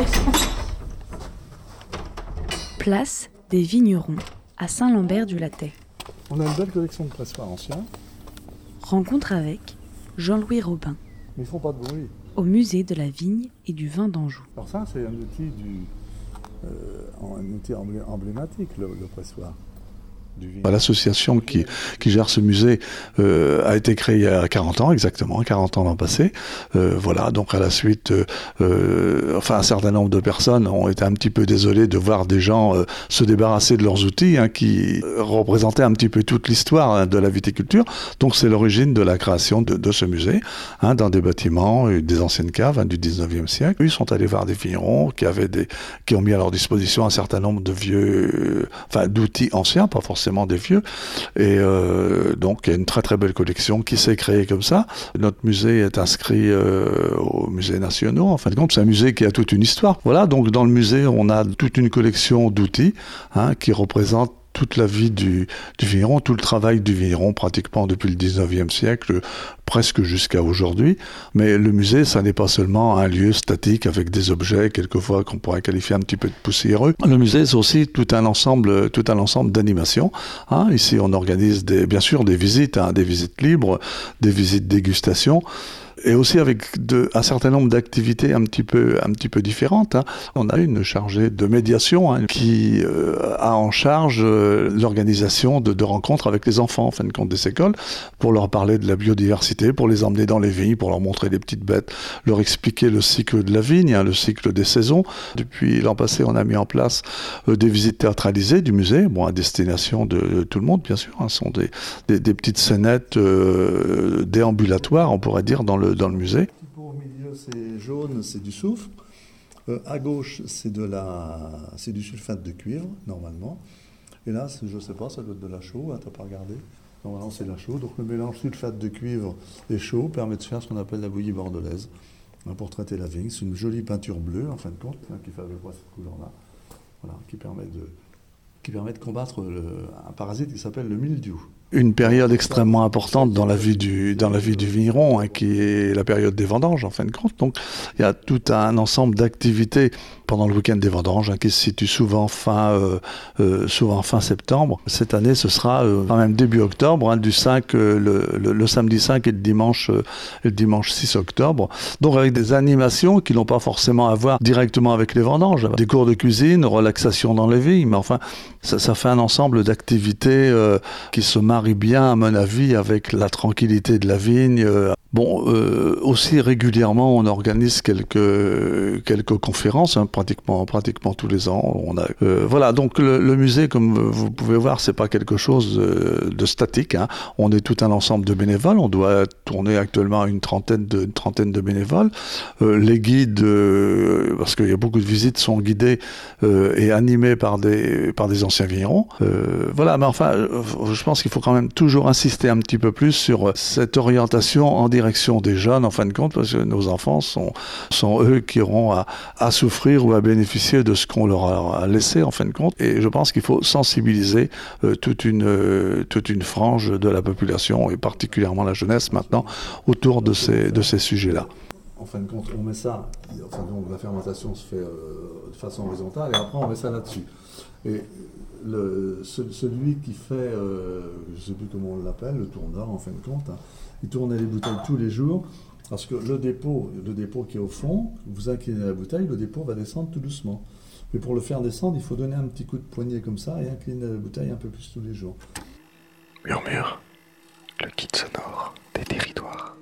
intéressant. Place des Vignerons à Saint-Lambert-du-Lattay. On a une belle collection de pressoirs anciens, Rencontre avec Jean-Louis Robin mais ils font pas de bruit. au musée de la vigne et du vin d'Anjou. Alors ça, c'est un outil du, euh, un outil emblé- emblématique, le, le pressoir. Vin. L'association qui, qui gère ce musée euh, a été créée il y a 40 ans, exactement, 40 ans l'an passé. Euh, voilà, donc à la suite, euh, enfin un certain nombre de personnes ont été un petit peu désolées de voir des gens se débarrasser de leurs outils hein, qui représentaient un petit peu toute l'histoire hein, de la viticulture. Donc c'est l'origine de la création de, ce musée, hein, dans des bâtiments, des anciennes caves du 19e siècle. Ils sont allés voir des vignerons qui avaient des, qui ont mis à leur disposition un certain nombre de vieux, enfin d'outils anciens, pas forcément des vieux. Et euh, donc il y a une très très belle collection qui s'est créée comme ça. Notre musée est inscrit euh, aux musées nationaux. En fin de compte, c'est un musée qui a toute une histoire. Voilà, donc dans le musée, on a toute une collection d'outils hein, qui représentent toute la vie du, vigneron, tout le travail du vigneron pratiquement depuis le 19e siècle, presque jusqu'à aujourd'hui. Mais le musée, ça n'est pas seulement un lieu statique avec des objets, quelquefois qu'on pourrait qualifier un petit peu de poussiéreux. Le musée, c'est aussi tout un ensemble, tout un ensemble d'animations. hein. Ici, on organise des, bien sûr des visites, hein, des visites libres, des visites dégustation et aussi avec un certain nombre d'activités un petit peu, un petit peu différentes. hein. On a une chargée de médiation hein, qui euh, a en charge euh, l'organisation de, rencontres avec les enfants, en fin de compte, des écoles, pour leur parler de la biodiversité, pour les emmener dans les vignes, pour leur montrer des petites bêtes, leur expliquer le cycle de la vigne, hein, le cycle des saisons. Depuis l'an passé, on a mis en place euh, des visites théâtralisées du musée, bon, à destination de, tout le monde, bien sûr. Ce sont des, des, des petites scénettes déambulatoires, on pourrait dire, dans le, dans le musée. Au milieu, c'est jaune, c'est du soufre. Euh, à gauche, c'est du sulfate de cuivre, normalement. Et là, je ne sais pas, ça doit être de la chaux, hein, t'as pas regardé Normalement, c'est de la chaux. Donc le mélange sulfate de cuivre et chaux permet de faire ce qu'on appelle la bouillie bordelaise hein, pour traiter la vigne. C'est une jolie peinture bleue, en fin de compte, hein, qui fait près cette couleur-là. Qui permet de, combattre un parasite qui s'appelle le mildiou. Une période extrêmement importante dans la vie du, dans la vie du vigneron, hein, qui est la période des vendanges, en fin de compte. Donc, il y a tout un ensemble d'activités pendant le week-end des vendanges, hein, qui se situe souvent fin, euh, euh, souvent fin septembre. Cette année, ce sera euh, quand même début octobre, hein, du 5, euh, le, le- samedi 5 et le dimanche, euh, le dimanche 6 octobre. Donc, avec des animations qui n'ont pas forcément à voir directement avec les vendanges. Des cours de cuisine, relaxation dans les vignes, mais enfin, ça, ça fait un ensemble d'activités qui se marient bien, à mon avis, avec la tranquillité de la vigne. Bon, euh, aussi régulièrement, on organise quelques quelques conférences, hein, pratiquement pratiquement tous les ans. On a, euh, voilà, donc le, musée, comme vous pouvez voir, c'est pas quelque chose euh, de statique. hein. On est tout un ensemble de bénévoles. On doit tourner actuellement une trentaine de trentaine de bénévoles. Les guides, parce qu'il y a beaucoup de visites, sont guidés euh, et animés par des par des anciens vignerons. Voilà, mais enfin, je pense qu'il faut quand même toujours insister un petit peu plus sur cette orientation en direction des jeunes, en fin de compte, parce que nos enfants sont, sont eux qui auront à, à souffrir ou à bénéficier de ce qu'on leur a laissé, en fin de compte. Et je pense qu'il faut sensibiliser euh, toute, une, euh, toute une frange de la population, et particulièrement la jeunesse maintenant, autour de ces, de ces sujets-là. En fin de compte, on met ça, enfin donc la fermentation se fait euh, de façon horizontale et après on met ça là-dessus. Et celui qui fait, euh, je ne sais plus comment on l'appelle, le tourneur en fin de compte, hein, il tourne les bouteilles tous les jours parce que le dépôt, le dépôt qui est au fond, vous inclinez la bouteille, le dépôt va descendre tout doucement. Mais pour le faire descendre, il faut donner un petit coup de poignet comme ça et incliner la bouteille un peu plus tous les jours. Murmure, le kit sonore des territoires.